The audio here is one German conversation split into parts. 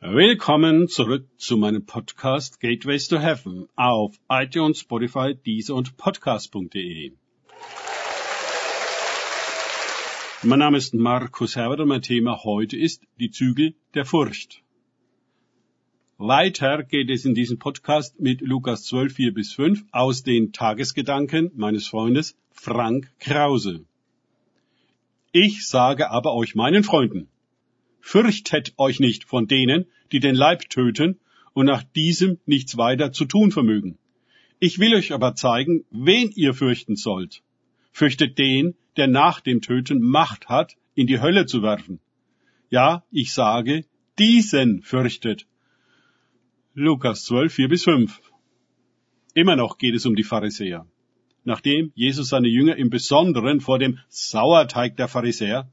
Willkommen zurück zu meinem Podcast Gateways to Heaven auf iTunes, Spotify, Deezer und Podcast.de. Mein Name ist Markus Herbert und mein Thema heute ist die Zügel der Furcht. Weiter geht es in diesem Podcast mit Lukas 12, 4 bis 5 aus den Tagesgedanken meines Freundes Frank Krause. Ich sage aber euch meinen Freunden, Fürchtet euch nicht von denen, die den Leib töten und nach diesem nichts weiter zu tun vermögen. Ich will euch aber zeigen, wen ihr fürchten sollt. Fürchtet den, der nach dem Töten Macht hat, in die Hölle zu werfen. Ja, ich sage, diesen fürchtet. Lukas 12, 4 bis 5. Immer noch geht es um die Pharisäer. Nachdem Jesus seine Jünger im Besonderen vor dem Sauerteig der Pharisäer,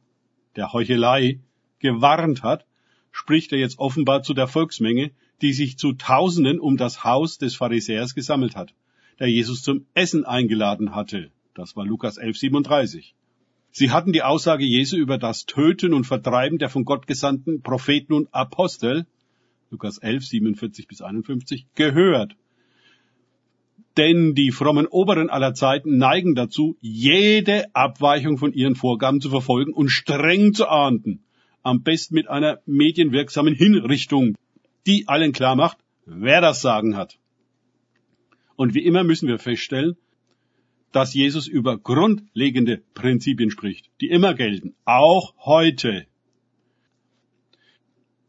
der Heuchelei, gewarnt hat, spricht er jetzt offenbar zu der Volksmenge, die sich zu Tausenden um das Haus des Pharisäers gesammelt hat, der Jesus zum Essen eingeladen hatte. Das war Lukas 11, 37. Sie hatten die Aussage Jesu über das Töten und Vertreiben der von Gott gesandten Propheten und Apostel, Lukas 11, 47 bis 51, gehört. Denn die frommen Oberen aller Zeiten neigen dazu, jede Abweichung von ihren Vorgaben zu verfolgen und streng zu ahnden am besten mit einer medienwirksamen Hinrichtung, die allen klar macht, wer das Sagen hat. Und wie immer müssen wir feststellen, dass Jesus über grundlegende Prinzipien spricht, die immer gelten, auch heute.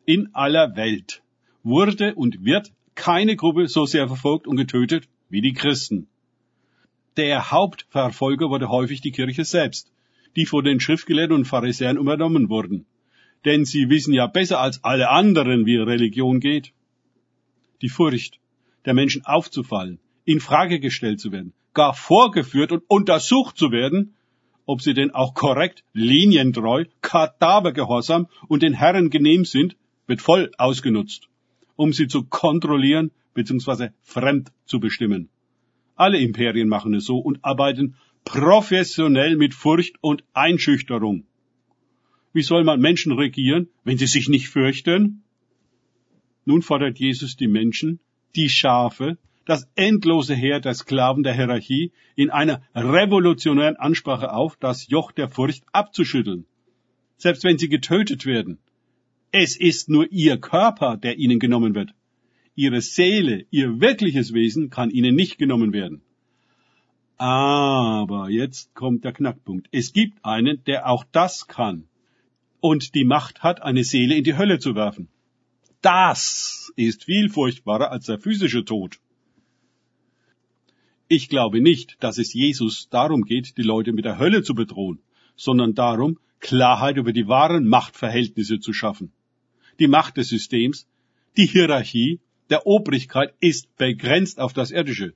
In aller Welt wurde und wird keine Gruppe so sehr verfolgt und getötet wie die Christen. Der Hauptverfolger wurde häufig die Kirche selbst, die vor den Schriftgelehrten und Pharisäern übernommen wurden denn sie wissen ja besser als alle anderen, wie Religion geht. Die Furcht der Menschen aufzufallen, in Frage gestellt zu werden, gar vorgeführt und untersucht zu werden, ob sie denn auch korrekt, linientreu, kadavergehorsam und den Herren genehm sind, wird voll ausgenutzt, um sie zu kontrollieren bzw. fremd zu bestimmen. Alle Imperien machen es so und arbeiten professionell mit Furcht und Einschüchterung. Wie soll man Menschen regieren, wenn sie sich nicht fürchten? Nun fordert Jesus die Menschen, die Schafe, das endlose Heer der Sklaven der Hierarchie in einer revolutionären Ansprache auf, das Joch der Furcht abzuschütteln. Selbst wenn sie getötet werden. Es ist nur ihr Körper, der ihnen genommen wird. Ihre Seele, ihr wirkliches Wesen kann ihnen nicht genommen werden. Aber jetzt kommt der Knackpunkt. Es gibt einen, der auch das kann und die Macht hat, eine Seele in die Hölle zu werfen. Das ist viel furchtbarer als der physische Tod. Ich glaube nicht, dass es Jesus darum geht, die Leute mit der Hölle zu bedrohen, sondern darum, Klarheit über die wahren Machtverhältnisse zu schaffen. Die Macht des Systems, die Hierarchie der Obrigkeit ist begrenzt auf das Irdische,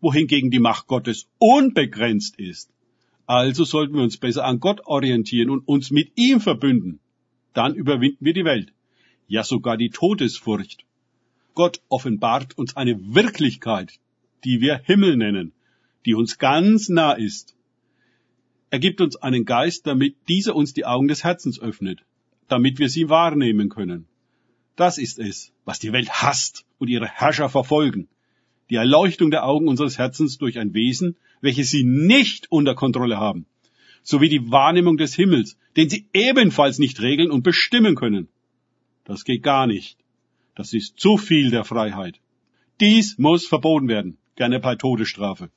wohingegen die Macht Gottes unbegrenzt ist. Also sollten wir uns besser an Gott orientieren und uns mit ihm verbünden. Dann überwinden wir die Welt. Ja sogar die Todesfurcht. Gott offenbart uns eine Wirklichkeit, die wir Himmel nennen, die uns ganz nah ist. Er gibt uns einen Geist, damit dieser uns die Augen des Herzens öffnet, damit wir sie wahrnehmen können. Das ist es, was die Welt hasst und ihre Herrscher verfolgen die Erleuchtung der Augen unseres Herzens durch ein Wesen, welches sie nicht unter Kontrolle haben, sowie die Wahrnehmung des Himmels, den sie ebenfalls nicht regeln und bestimmen können. Das geht gar nicht. Das ist zu viel der Freiheit. Dies muss verboten werden, gerne bei Todesstrafe.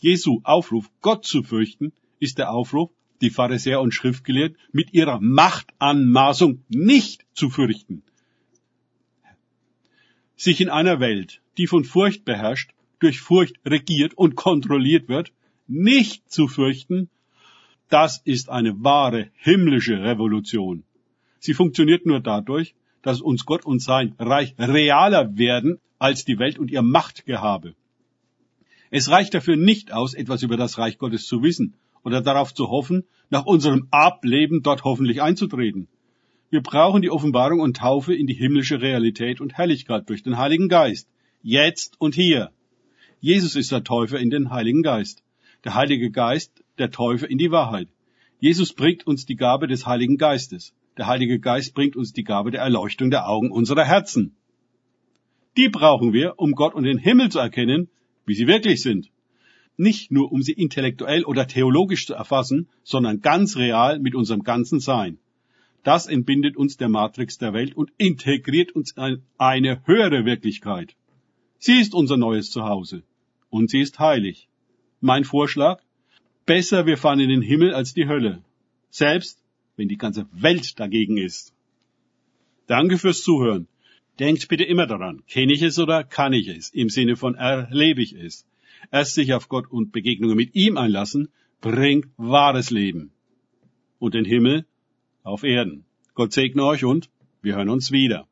Jesu Aufruf, Gott zu fürchten, ist der Aufruf, die Pharisäer und Schriftgelehrten mit ihrer Machtanmaßung nicht zu fürchten. Sich in einer Welt, die von Furcht beherrscht, durch Furcht regiert und kontrolliert wird, nicht zu fürchten, das ist eine wahre himmlische Revolution. Sie funktioniert nur dadurch, dass uns Gott und sein Reich realer werden als die Welt und ihr Machtgehabe. Es reicht dafür nicht aus, etwas über das Reich Gottes zu wissen oder darauf zu hoffen, nach unserem Ableben dort hoffentlich einzutreten. Wir brauchen die Offenbarung und Taufe in die himmlische Realität und Herrlichkeit durch den Heiligen Geist, jetzt und hier. Jesus ist der Täufer in den Heiligen Geist. Der Heilige Geist der Täufer in die Wahrheit. Jesus bringt uns die Gabe des Heiligen Geistes. Der Heilige Geist bringt uns die Gabe der Erleuchtung der Augen unserer Herzen. Die brauchen wir, um Gott und den Himmel zu erkennen, wie sie wirklich sind. Nicht nur, um sie intellektuell oder theologisch zu erfassen, sondern ganz real mit unserem ganzen Sein. Das entbindet uns der Matrix der Welt und integriert uns in eine höhere Wirklichkeit. Sie ist unser neues Zuhause. Und sie ist heilig. Mein Vorschlag? Besser wir fahren in den Himmel als die Hölle. Selbst wenn die ganze Welt dagegen ist. Danke fürs Zuhören. Denkt bitte immer daran, kenne ich es oder kann ich es, im Sinne von erlebe ich es. Erst sich auf Gott und Begegnungen mit ihm einlassen, bringt wahres Leben. Und den Himmel auf Erden. Gott segne euch und wir hören uns wieder.